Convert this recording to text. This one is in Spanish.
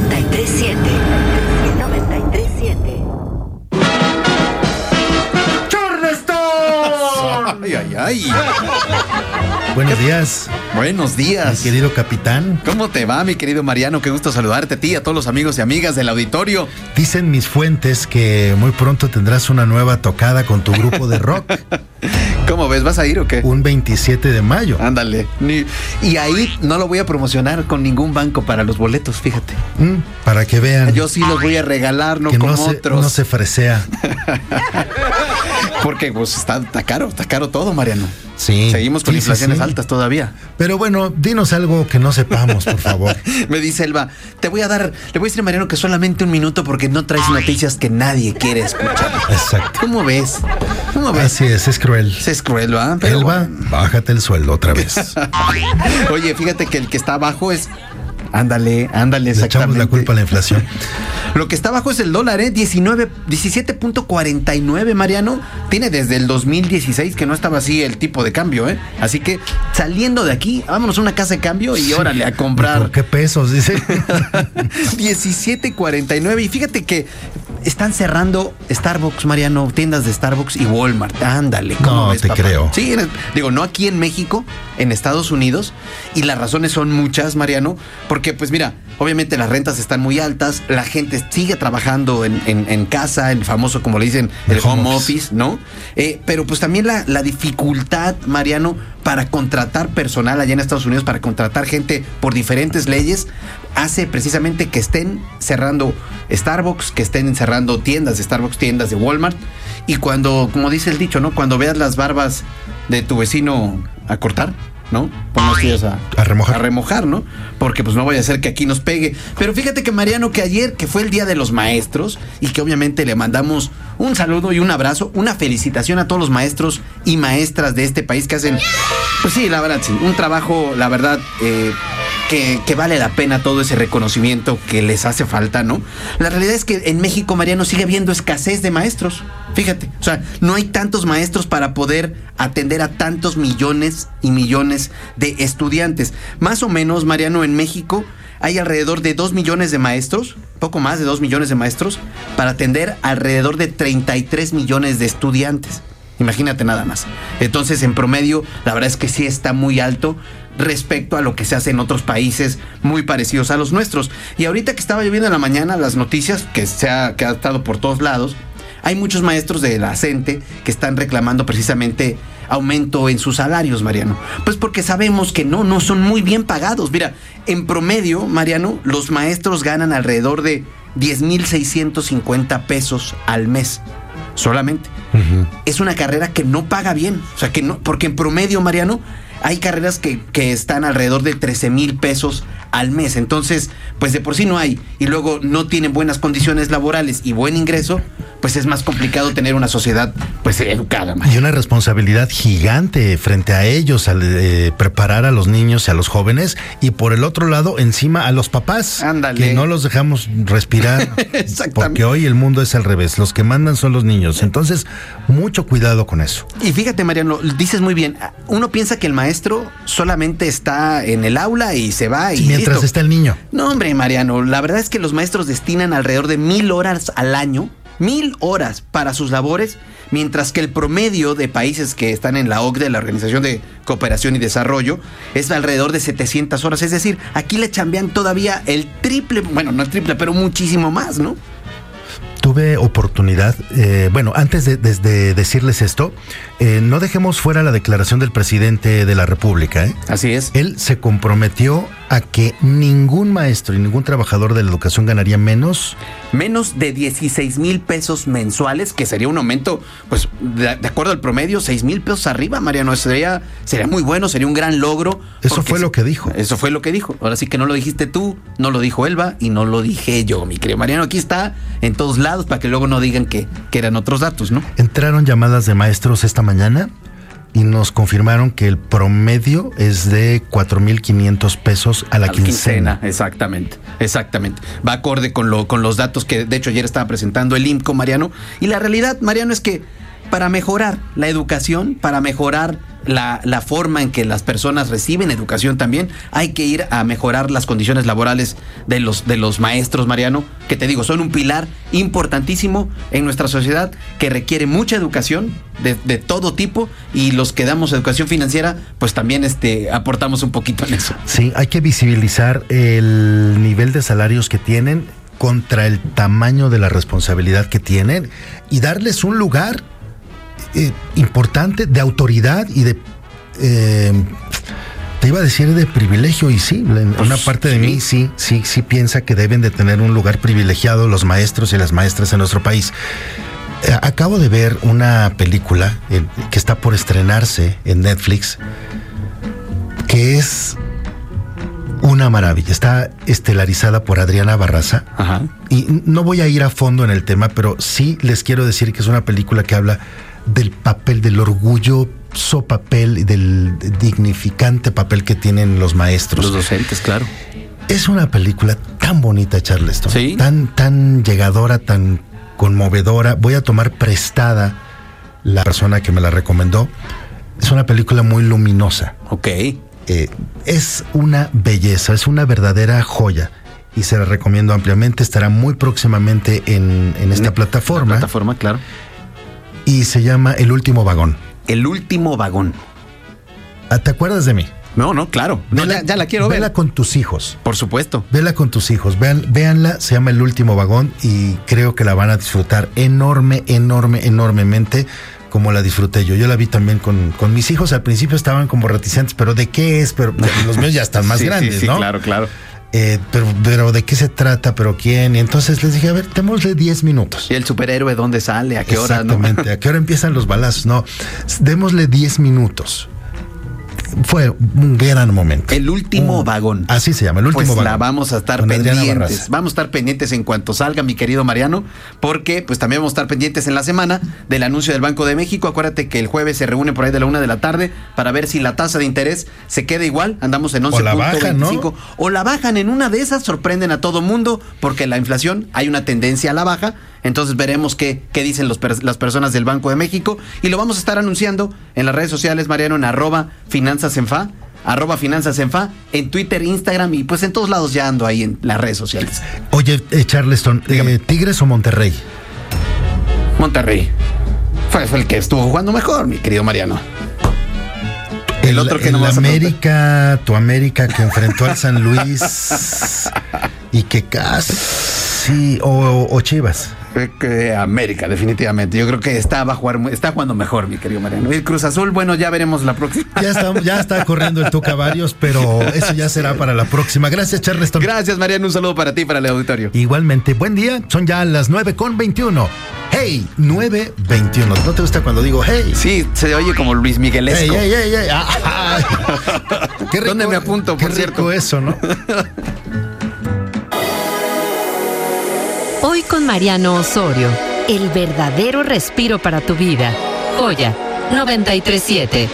937. 937. ¡Charleston! Ay, ay, ay. Buenos días, Buenos mi días. querido capitán. ¿Cómo te va, mi querido Mariano? Qué gusto saludarte a ti y a todos los amigos y amigas del auditorio. Dicen mis fuentes que muy pronto tendrás una nueva tocada con tu grupo de rock, ¿Cómo ves? ¿Vas a ir o qué? un 27 de mayo. Ándale. Y ahí no lo voy a promocionar con ningún banco para los boletos, fíjate. Mm, para que vean Yo sí los voy a regalar, no que como no se, otros. no se fresea. Porque pues está, está caro, está caro todo, Mariano. Sí. Seguimos con Sí, sí, inflaciones sí. altas todavía. Pero bueno, dinos algo que no sepamos, por favor. Me dice Elba, te voy a dar, le voy a decir a Mariano que solamente un minuto porque no traes noticias que nadie quiere escuchar. Exacto. ¿Cómo ves? ¿Cómo ves? Así es, es cruel. Es cruel, ¿va? Pero Elba, bájate el sueldo otra vez. Oye, fíjate que el que está abajo es. Ándale, ándale, Le echamos exactamente. la culpa a la inflación. Lo que está abajo es el dólar, ¿eh? 19, 17.49, Mariano. Tiene desde el 2016 que no estaba así el tipo de cambio, ¿eh? Así que saliendo de aquí, vámonos a una casa de cambio y órale a ¿Por comprar. qué pesos? Dice. 17.49. Y fíjate que están cerrando Starbucks, Mariano, tiendas de Starbucks y Walmart. Ándale, ¿cómo No, ves, te papá? creo. Sí, digo, no aquí en México, en Estados Unidos. Y las razones son muchas, Mariano, porque pues mira, obviamente las rentas están muy altas, la gente sigue trabajando en, en- en casa, el famoso, como le dicen, el, El home home office, office. ¿no? Eh, pero pues también la, la dificultad, Mariano, para contratar personal allá en Estados Unidos, para contratar gente por diferentes leyes, hace precisamente que estén cerrando Starbucks, que estén cerrando tiendas de Starbucks, tiendas de Walmart. Y cuando, como dice el dicho, ¿no? Cuando veas las barbas de tu vecino a cortar, ¿no? Pon los pies a, A remojar. a remojar, ¿no? Porque pues no vaya a ser que aquí nos pegue. Pero fíjate que Mariano, que ayer, que fue el Día de los Maestros, y que obviamente le mandamos un saludo y un abrazo, una felicitación a todos los maestros y maestras de este país que hacen, pues sí, la verdad, sí, un trabajo, la verdad, eh, que, vale la pena todo ese reconocimiento que les hace falta, ¿no? La realidad es que en México, Mariano, sigue habiendo escasez de maestros. Fíjate, o sea, no hay tantos maestros para poder atender a tantos millones y millones de estudiantes. Más o menos, Mariano, en México hay alrededor de 2 millones de maestros, poco más de 2 millones de maestros, para atender alrededor de 33 millones de estudiantes. Imagínate nada más. Entonces, en promedio, la verdad es que sí está muy alto respecto a lo que se hace en otros países muy parecidos a los nuestros. Y ahorita que estaba lloviendo en la mañana las noticias, que, se ha, que ha estado por todos lados, hay muchos maestros de la CENTE que están reclamando precisamente aumento en sus salarios, Mariano. Pues porque sabemos que no, no son muy bien pagados. Mira, en promedio, Mariano, los maestros ganan alrededor de 10.650 pesos al mes. Solamente. Es una carrera que no paga bien. O sea, que no, porque en promedio, Mariano, hay carreras que, que están alrededor de 13 mil pesos al mes. Entonces, pues de por sí no hay. Y luego no tienen buenas condiciones laborales y buen ingreso, pues es más complicado tener una sociedad pues educada. Mariano. Hay una responsabilidad gigante frente a ellos al eh, preparar a los niños y a los jóvenes y por el otro lado encima a los papás Ándale. que no los dejamos respirar porque hoy el mundo es al revés los que mandan son los niños entonces mucho cuidado con eso Y fíjate, Mariano, dices muy bien. Uno piensa que el maestro solamente está en el aula y se va y mientras listo. está el niño No, hombre, Mariano, la verdad es que los maestros destinan alrededor de mil horas al año, mil horas para sus labores, mientras que el promedio de países que están en la OCDE, la Organización de Cooperación y Desarrollo, es alrededor de 700 horas. Es decir, aquí le chambean todavía el triple, bueno, no el triple, pero muchísimo más, ¿no? tuve oportunidad, eh, bueno, antes de, de- de decirles esto, eh, no dejemos fuera la declaración del presidente de la República. ¿eh? Así es. Él se comprometió a que ningún maestro y ningún trabajador de la educación ganaría menos. Menos de 16 mil pesos mensuales, que sería un aumento, pues, de, de acuerdo al promedio, 6 mil pesos arriba, Mariano. Sería, sería muy bueno, sería un gran logro. Eso fue lo que dijo. Eso fue lo que dijo. Ahora sí que no lo dijiste tú, no lo dijo Elba y no lo dije yo, mi querido Mariano. Aquí está en todos lados para que luego no digan que, que eran otros datos, ¿no? Entraron llamadas de maestros esta mañana y nos confirmaron que el promedio es de 4.500 pesos a la, A quincena. Exactamente, exactamente. Va acorde con, lo, con los datos que de hecho ayer estaba presentando el IMCO, Mariano. Y la realidad, Mariano, es que para mejorar la educación, para mejorar la, la, forma en que las personas reciben educación también. Hay que ir a mejorar las condiciones laborales de los, de los maestros, Mariano, que te digo, son un pilar importantísimo en nuestra sociedad que requiere mucha educación de, de todo tipo y los que damos educación financiera, pues también este, aportamos un poquito en eso. Sí, hay que visibilizar el nivel de salarios que tienen contra el tamaño de la responsabilidad que tienen y darles un lugar eh, importante de autoridad y de... Eh, te iba a decir de privilegio y sí, pues, una parte de mí sí, sí, sí piensa que deben de tener un lugar privilegiado los maestros y las maestras en nuestro país. Eh, acabo de ver una película que está por estrenarse en Netflix que es una maravilla. Está estelarizada por Adriana Barraza. Y no voy a ir a fondo en el tema, pero sí les quiero decir que es una película que habla del papel, del orgulloso papel y del dignificante papel que tienen los maestros. Los docentes, claro. Es una película tan bonita, Charleston. ¿Sí? Tan, tan llegadora, tan conmovedora. Voy a tomar prestada la persona que me la recomendó. Es una película muy luminosa. Ok. Eh, es una belleza, es una verdadera joya y se la recomiendo ampliamente. Estará muy próximamente en, esta plataforma. plataforma, claro. Y se llama El último vagón. El último vagón. Ah, ¿Te acuerdas de mí? No, no, claro. ya, la quiero ver. Vela con tus hijos. Por supuesto. Vela con tus hijos. Vean, véanla, se llama El último vagón y creo que la van a disfrutar enorme, enorme, enormemente como la disfruté yo. Yo la vi también con, con mis hijos. Al principio estaban como reticentes, pero ¿de qué es? Pero los míos ya están más grandes, sí, sí, ¿no? Claro, claro. Eh, pero, pero ¿de qué se trata? ¿Pero quién? Y entonces les dije, a ver, démosle 10 minutos. ¿Y el superhéroe dónde sale? ¿A qué hora? Exactamente, ¿a qué hora empiezan los balazos? No, démosle 10 minutos fue un gran momento. El último vagón. Así se llama, el último pues vagón. La vamos a estar pendientes. Vamos a estar pendientes en cuanto salga, mi querido Mariano, porque pues también vamos a estar pendientes en la semana del anuncio del Banco de México. Acuérdate que el jueves se reúne por ahí de la una de la tarde para ver si la tasa de interés se queda igual. Andamos en 11.25. O la bajan, ¿no? O la bajan en una de esas, sorprenden a todo mundo, porque la inflación hay una tendencia a la baja entonces veremos qué, qué dicen los, las personas del Banco de México y lo vamos a estar anunciando en las redes sociales, Mariano, en arroba finanzas en fa arroba finanzas en fa, en Twitter, Instagram y pues en todos lados ya ando ahí en las redes sociales. Oye, eh, Charleston, eh, ¿Tigres o Monterrey? Monterrey. Fue, el que estuvo jugando mejor, mi querido Mariano. El, otro que no a América, tu América que enfrentó al San Luis y que casi o Chivas. América, definitivamente. Yo creo que está, va a jugar, está jugando mejor, mi querido Mariano. Y Cruz Azul, bueno, ya veremos la próxima. Ya está, ya está corriendo el Tuca varios, pero eso ya será para la próxima. Gracias, Charleston. Gracias, Mariano. Un saludo para ti y para el auditorio. Igualmente, buen día. Son ya las 9 con 21. Hey, 921. ¿No te gusta cuando digo hey? Sí, se oye como Luis Miguel Hey, hey, hey, hey. Ah, qué rico, ¿Dónde me apunto, por qué rico eso, ¿no? Hoy con Mariano Osorio, el verdadero respiro para tu vida. Joya 937.